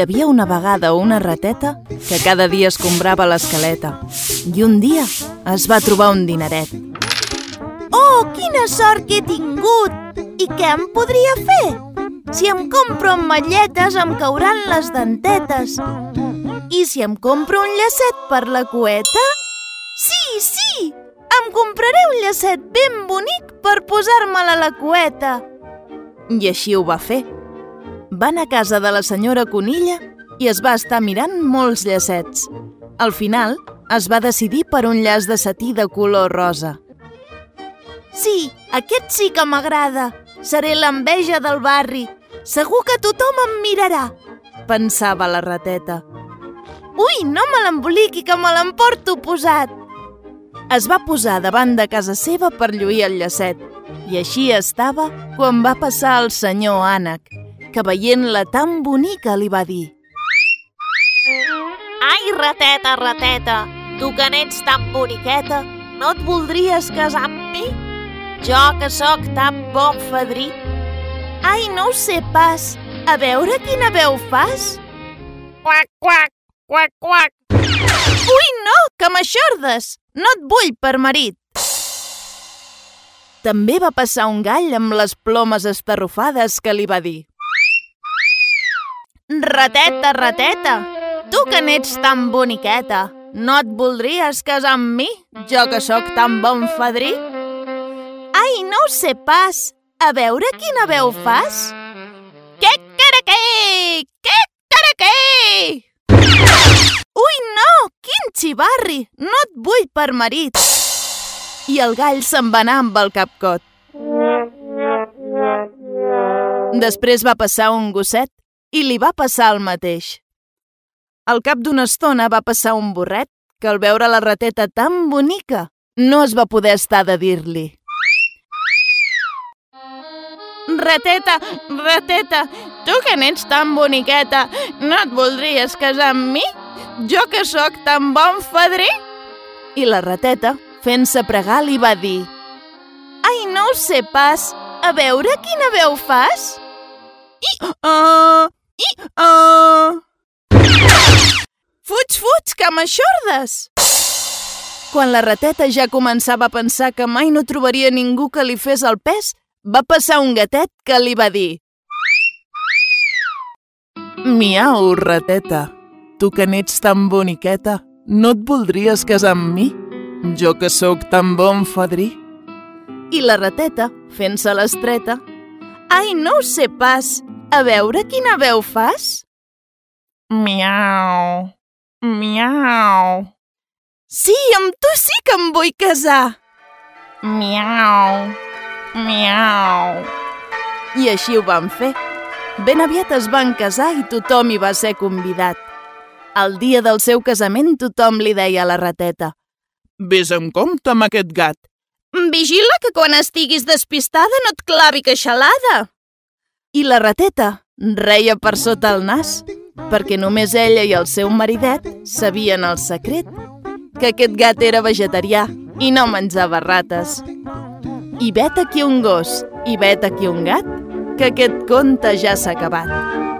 Hi havia una vegada una rateta que cada dia escombrava l'escaleta i un dia es va trobar un dineret. Oh, quina sort que he tingut! I què em podria fer? Si em compro ametlletes em cauran les dentetes. I si em compro un llacet per la cueta? Sí, sí! Em compraré un llacet ben bonic per posar-me'l a la cueta. I així ho va fer. Va anar a casa de la senyora Conilla i es va estar mirant molts llacets. Al final, es va decidir per un llaç de setí de color rosa. Sí, aquest sí que m'agrada. Seré l'enveja del barri. Segur que tothom em mirarà. Pensava la rateta. Ui, no me l'emboliqui, que me l'emporto posat. Es va posar davant de casa seva per lluir el llacet. I així estava quan va passar el senyor Ànec, que veient-la tan bonica li va dir Ai, rateta, rateta, tu que n'ets tan boniqueta, no et voldries casar amb mi? Jo que sóc tan bon fadrí. Ai, no ho sé pas. A veure quina veu fas. Quac, quac, quac, quac. Ui, no, que m'aixordes. No et vull per marit. També va passar un gall amb les plomes estarrufades que li va dir Rateta, rateta, tu que n'ets tan boniqueta, no et voldries casar amb mi, jo que sóc tan bon fadrí? Ai, no ho sé pas. A veure quina veu fas. Què caraqué? Què caraqué? Ui, no! Quin xivarri! No et vull per marit. I el gall se'n va anar amb el capcot. Després va passar un gosset i li va passar el mateix. Al cap d'una estona va passar un burret que al veure la rateta tan bonica no es va poder estar de dir-li. Rateta, rateta, tu que n'ets tan boniqueta, no et voldries casar amb mi? Jo que sóc tan bon fadrí? I la rateta, fent-se pregar, li va dir Ai, no ho sé pas. A veure quina veu fas. I, uh, uh. Fuig, fuig, que m'aixordes! Quan la rateta ja començava a pensar que mai no trobaria ningú que li fes el pes, va passar un gatet que li va dir Miau, rateta, tu que n'ets tan boniqueta, no et voldries casar amb mi? Jo que sóc tan bon fadrí? I la rateta, fent-se l'estreta, Ai, no ho sé pas. A veure quina veu fas. Miau, miau, Sí, amb tu sí que em vull casar. miau, miau. I així ho van fer. Ben aviat es van casar i tothom hi va ser convidat. El dia del seu casament tothom li deia a la rateta Ves amb compte amb aquest gat. Vigila que quan estiguis despistada no et clavi queixalada. I la rateta reia per sota el nas, perquè només ella i el seu maridet sabien el secret, que aquest gat era vegetarià i no menjava rates. I vet aquí un gos i vet aquí un gat, que aquest conte ja s'ha acabat.